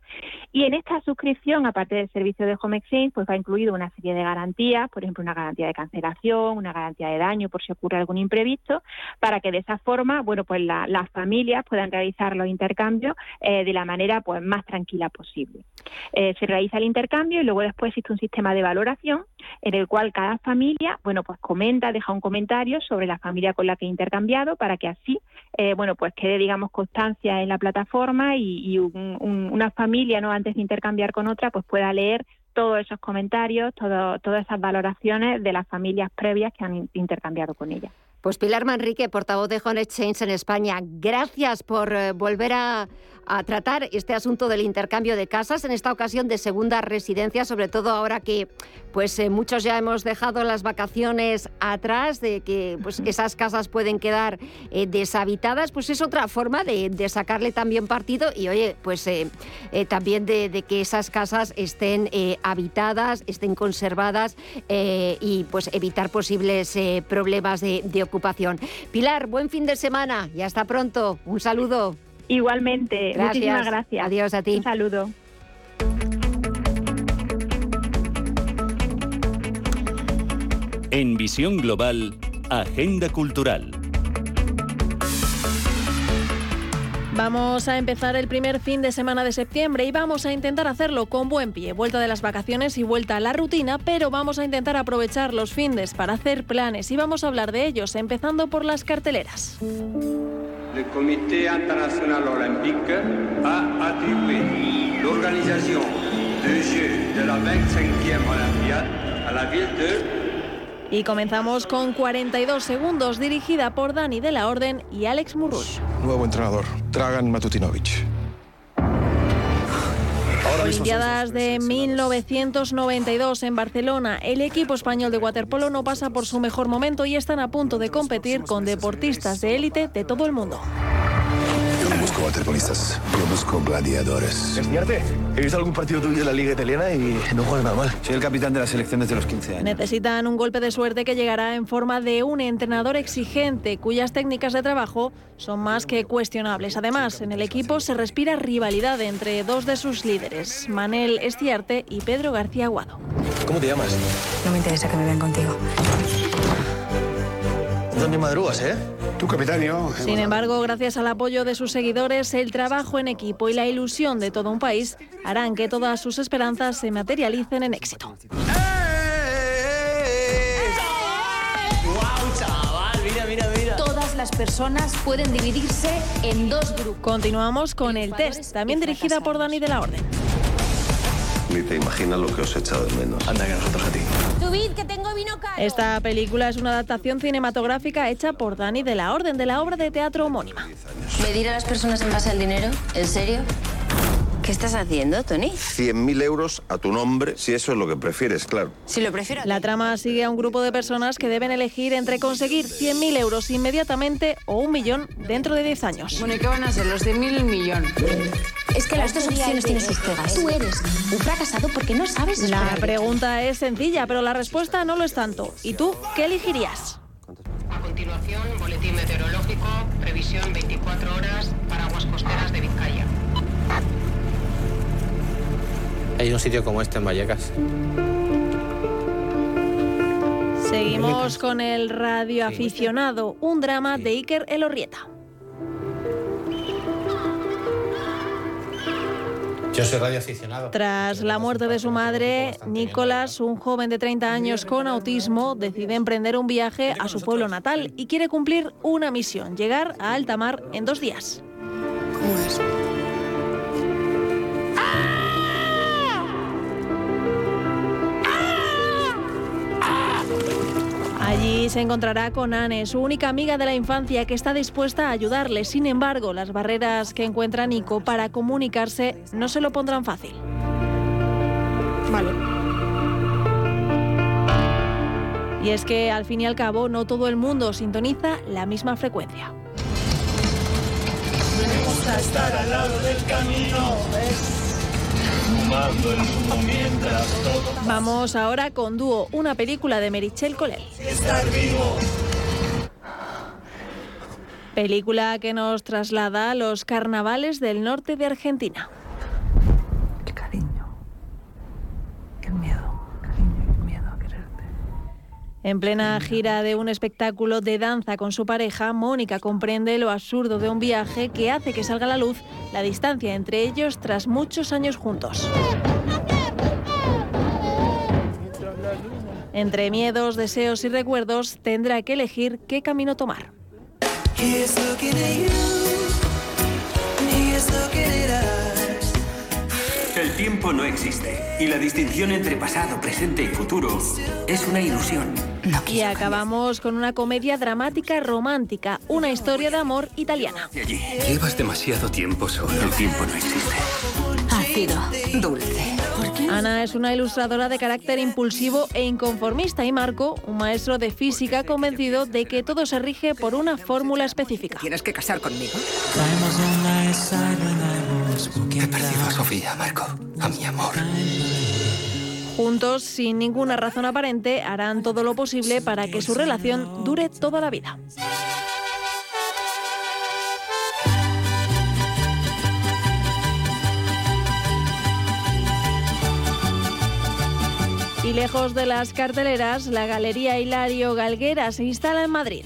Y en esta suscripción, aparte del servicio de Home Exchange, pues va incluido una serie de garantías, por ejemplo, una garantía de cancelación, una garantía de daño por si ocurre algún imprevisto, para que de esa forma, bueno, pues las familias puedan realizar los intercambios eh, de la manera pues más tranquila posible. Eh, se realiza el intercambio y luego después existe un sistema de valoración en el cual cada familia, bueno, pues comenta, deja un comentario sobre la familia con la que ha intercambiado para que así, eh, bueno, pues quede, digamos, constancia en la plataforma y, una familia, ¿no? Antes de intercambiar con otra, pues pueda leer todos esos comentarios, todo, todas esas valoraciones de las familias previas que han intercambiado con ella. Pues Pilar Manrique, portavoz de Home Exchange en España, gracias por eh, volver a, a tratar este asunto del intercambio de casas, en esta ocasión de segunda residencia, sobre todo ahora que pues eh, muchos ya hemos dejado las vacaciones atrás, de que pues esas casas pueden quedar eh, deshabitadas, pues es otra forma de, sacarle también partido y oye, pues eh, también de, que esas casas estén habitadas, estén conservadas y pues evitar posibles problemas de, de ocupación. Pilar, buen fin de semana y hasta pronto. Un saludo. Igualmente, muchísimas gracias. Adiós a ti. Un saludo. En Visión Global, Agenda Cultural. Vamos a empezar el primer fin de semana de septiembre y vamos a intentar hacerlo con buen pie. Vuelta de las vacaciones y vuelta a la rutina, pero vamos a intentar aprovechar los findes para hacer planes y vamos a hablar de ellos, empezando por las carteleras. El Comité Internacional Olympique ha atribuido la organización de la 25e Olympiade a la ville de y comenzamos con 42 segundos, dirigida por Dani de la Orden y Alex Murrush. Nuevo entrenador, Dragan Matutinovic. Olimpiadas de 1992 en Barcelona. El equipo español de waterpolo no pasa por su mejor momento y están a punto de competir con deportistas de élite de todo el mundo busco waterpolistas, yo busco gladiadores. Espiarte, he visto algún partido tuyo en la liga italiana y no juegas nada mal. Soy el capitán de la selección desde los 15 años. Necesitan un golpe de suerte que llegará en forma de un entrenador exigente cuyas técnicas de trabajo son más que cuestionables. Además, en el equipo se respira rivalidad entre dos de sus líderes, Manel Estiarte y Pedro García Aguado. ¿Cómo te llamas? No me interesa que me vean contigo. ¿Dónde madrugas, eh? Tu capitán, Sin embargo, gracias al apoyo de sus seguidores, el trabajo en equipo y la ilusión de todo un país harán que todas sus esperanzas se materialicen en éxito. Todas las personas pueden dividirse en dos grupos. Continuamos con el test, también dirigida por Dani de la Orden. Ni te imaginas lo que os he echado de menos. Anda, que nosotros a ti. Subid, que tengo vino caro. Esta película es una adaptación cinematográfica hecha por Dani de la Orden de la obra de teatro homónima. ¿Medir a las personas en base al dinero? ¿En serio? ¿Qué estás haciendo, Tony? 100.000 euros a tu nombre, si eso es lo que prefieres, claro. Si lo prefiero. La trama sigue a un grupo de personas que deben elegir entre conseguir 100.000 euros inmediatamente o un millón dentro de 10 años. Bueno, ¿y qué van a ser? ¿Los 100.000 y el millón? Es que las dos opciones tienen sus pegas. Tú eres un fracasado porque no sabes La pregunta es sencilla, pero la respuesta no lo es tanto. ¿Y tú qué elegirías? A continuación, boletín meteorológico, previsión 24 horas para aguas costeras de Vizcaya. Hay un sitio como este en Vallecas. Seguimos con el radioaficionado, un drama de Iker Elorrieta. Yo soy radioaficionado. Tras la muerte de su madre, Nicolás, un joven de 30 años con autismo, decide emprender un viaje a su pueblo natal y quiere cumplir una misión, llegar a alta mar en dos días. ¿Cómo es? Allí se encontrará con Anne, su única amiga de la infancia que está dispuesta a ayudarle. Sin embargo, las barreras que encuentra Nico para comunicarse no se lo pondrán fácil. Vale. Y es que al fin y al cabo no todo el mundo sintoniza la misma frecuencia. Me gusta estar al lado del camino, Fumando el humo mientras todo Vamos ahora con Dúo, una película de Merichel Colel. estar vivo. Película que nos traslada a los carnavales del norte de Argentina. En plena gira de un espectáculo de danza con su pareja, Mónica comprende lo absurdo de un viaje que hace que salga a la luz la distancia entre ellos tras muchos años juntos. Entre miedos, deseos y recuerdos tendrá que elegir qué camino tomar. Tiempo no existe y la distinción entre pasado, presente y futuro es una ilusión. Y acabamos con una comedia dramática romántica, una historia de amor italiana. Llevas demasiado tiempo solo. El tiempo no existe. Ácido, dulce. Ana es una ilustradora de carácter impulsivo e inconformista y Marco, un maestro de física convencido de que todo se rige por una fórmula específica. ¿Tienes que casar conmigo? He perdido a Sofía, Marco. A mi amor. Juntos, sin ninguna razón aparente, harán todo lo posible para que su relación dure toda la vida. Y lejos de las carteleras, la Galería Hilario Galguera se instala en Madrid.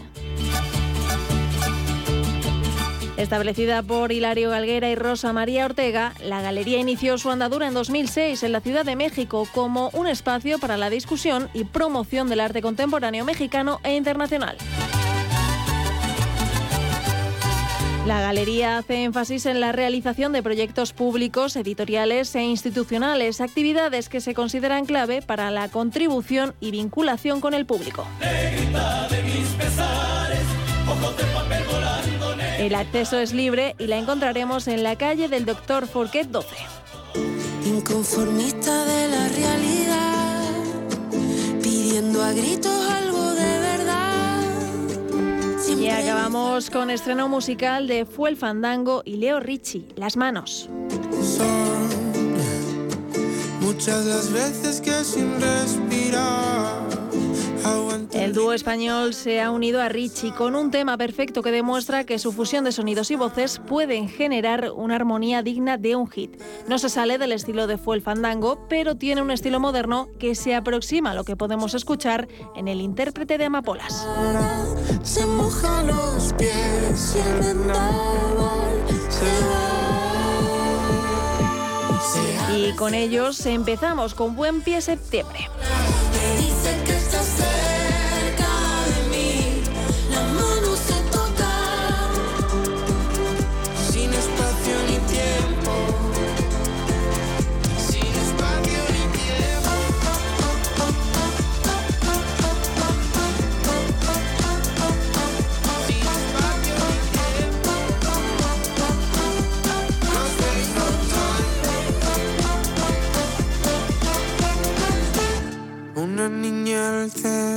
Establecida por Hilario Galguera y Rosa María Ortega, la galería inició su andadura en 2006 en la Ciudad de México como un espacio para la discusión y promoción del arte contemporáneo mexicano e internacional. La galería hace énfasis en la realización de proyectos públicos, editoriales e institucionales, actividades que se consideran clave para la contribución y vinculación con el público. El acceso es libre y la encontraremos en la calle del Doctor Forquet 12. Inconformista de la realidad, pidiendo a gritos algo. Y acabamos con estreno musical de Fue el Fandango y Leo Ricci, Las Manos. Son muchas las veces que sin respirar. El dúo español se ha unido a Ricci con un tema perfecto que demuestra que su fusión de sonidos y voces pueden generar una armonía digna de un hit. No se sale del estilo de Fue el Fandango, pero tiene un estilo moderno que se aproxima a lo que podemos escuchar en el intérprete de Amapolas. Se mojan los pies y el vendaval se va. Se Y con ellos empezamos con Buen Pie Septiembre. Una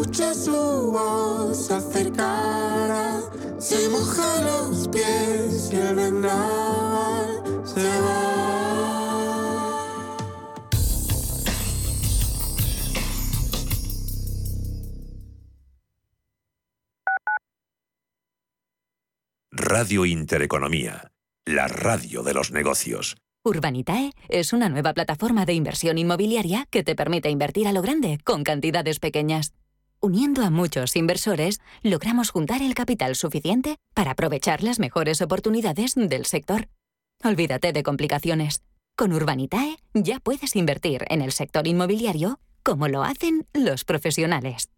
escucha su voz se acercará, se moja los pies y el vendaval se va. Radio Intereconomía, la radio de los negocios. Urbanitae es una nueva plataforma de inversión inmobiliaria que te permite invertir a lo grande con cantidades pequeñas. Uniendo a muchos inversores, logramos juntar el capital suficiente para aprovechar las mejores oportunidades del sector. Olvídate de complicaciones. Con Urbanitae ya puedes invertir en el sector inmobiliario como lo hacen los profesionales.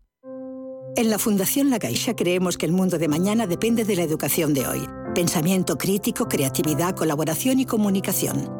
En la Fundación La Caixa creemos que el mundo de mañana depende de la educación de hoy. Pensamiento crítico, creatividad, colaboración y comunicación.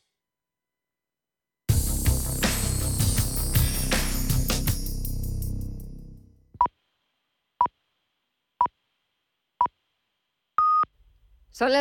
Son las